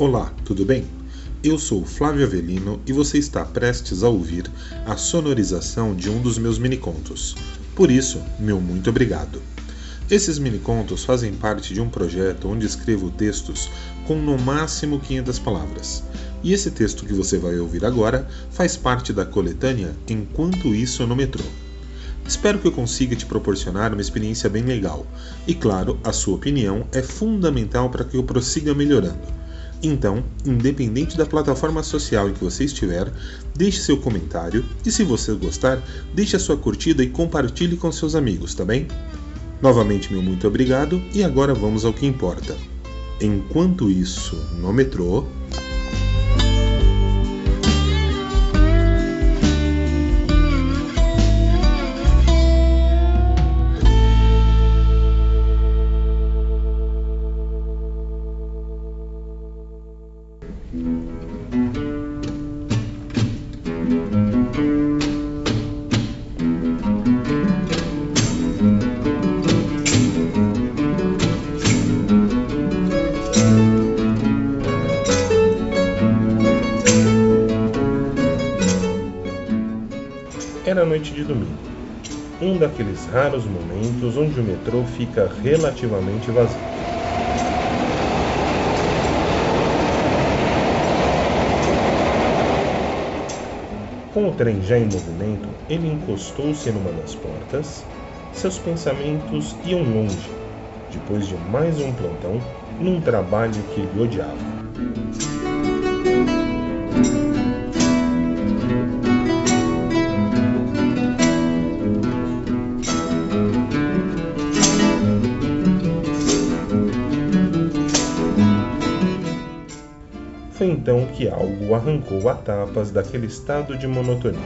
Olá, tudo bem? Eu sou Flávio Avelino e você está prestes a ouvir a sonorização de um dos meus minicontos. Por isso, meu muito obrigado. Esses minicontos fazem parte de um projeto onde escrevo textos com no máximo 500 palavras. E esse texto que você vai ouvir agora faz parte da coletânea Enquanto Isso no Metrô. Espero que eu consiga te proporcionar uma experiência bem legal. E claro, a sua opinião é fundamental para que eu prossiga melhorando. Então, independente da plataforma social em que você estiver, deixe seu comentário e se você gostar, deixe a sua curtida e compartilhe com seus amigos, tá bem? Novamente, meu muito obrigado e agora vamos ao que importa. Enquanto isso, no metrô, Era noite de domingo, um daqueles raros momentos onde o metrô fica relativamente vazio. Com o trem já em movimento, ele encostou-se numa das portas. Seus pensamentos iam longe, depois de mais um plantão num trabalho que ele odiava. Então que algo arrancou a tapas daquele estado de monotonia.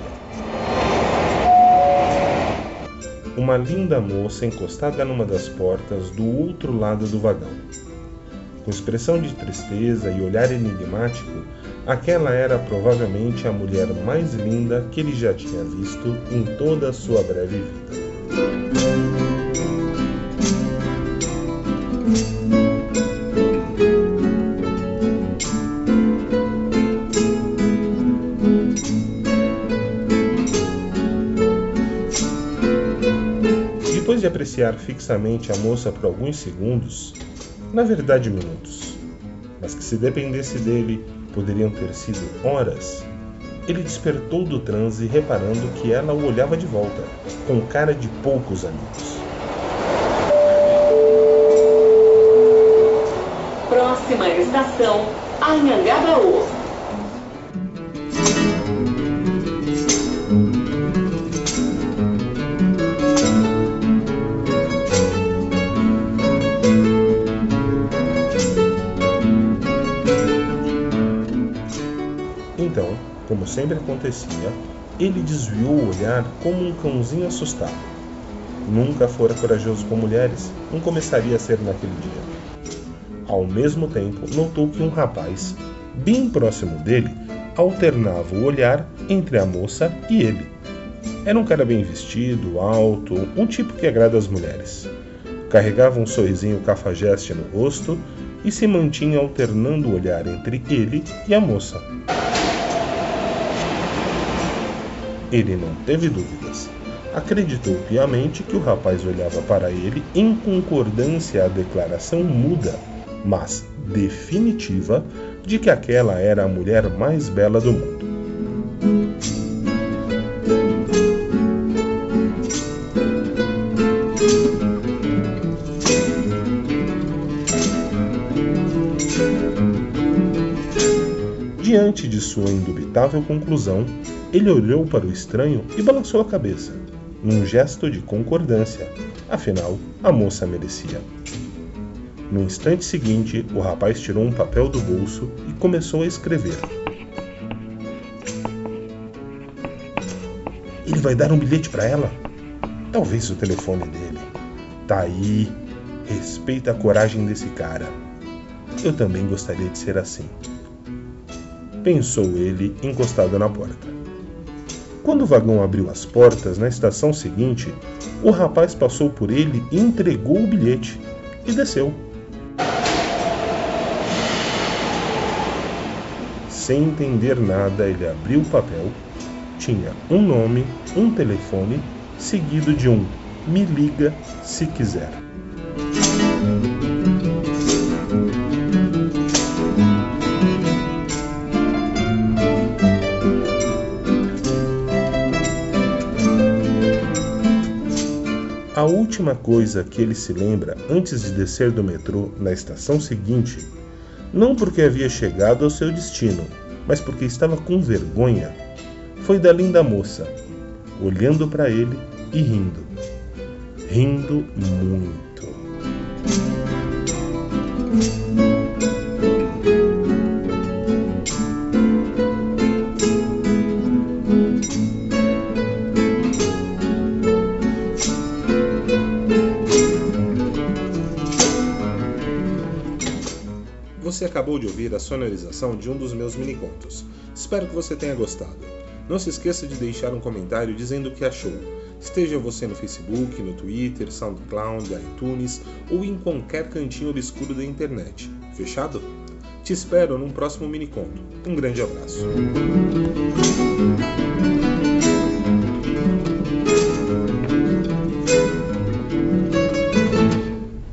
Uma linda moça encostada numa das portas do outro lado do vagão. Com expressão de tristeza e olhar enigmático, aquela era provavelmente a mulher mais linda que ele já tinha visto em toda a sua breve vida. Apreciar fixamente a moça por alguns segundos, na verdade minutos, mas que se dependesse dele poderiam ter sido horas, ele despertou do transe reparando que ela o olhava de volta, com cara de poucos amigos. Próxima estação, Anhangabaú. Como sempre acontecia, ele desviou o olhar como um cãozinho assustado. Nunca fora corajoso com mulheres, não começaria a ser naquele dia. Ao mesmo tempo, notou que um rapaz, bem próximo dele, alternava o olhar entre a moça e ele. Era um cara bem vestido, alto, um tipo que agrada às mulheres. Carregava um sorrisinho cafajeste no rosto e se mantinha alternando o olhar entre ele e a moça. Ele não teve dúvidas. Acreditou piamente que o rapaz olhava para ele em concordância à declaração muda, mas definitiva, de que aquela era a mulher mais bela do mundo. Diante de sua indubitável conclusão, ele olhou para o estranho e balançou a cabeça, num gesto de concordância. Afinal, a moça merecia. No instante seguinte, o rapaz tirou um papel do bolso e começou a escrever. Ele vai dar um bilhete para ela? Talvez o telefone dele. Tá aí. Respeita a coragem desse cara. Eu também gostaria de ser assim. Pensou ele, encostado na porta. Quando o vagão abriu as portas na estação seguinte, o rapaz passou por ele e entregou o bilhete e desceu. sem entender nada, ele abriu o papel. Tinha um nome, um telefone, seguido de um me liga se quiser. A última coisa que ele se lembra antes de descer do metrô na estação seguinte, não porque havia chegado ao seu destino, mas porque estava com vergonha, foi da linda moça, olhando para ele e rindo. Rindo muito. Você acabou de ouvir a sonorização de um dos meus minicontos. Espero que você tenha gostado. Não se esqueça de deixar um comentário dizendo o que achou. Esteja você no Facebook, no Twitter, SoundCloud, iTunes ou em qualquer cantinho obscuro da internet. Fechado? Te espero num próximo miniconto. Um grande abraço.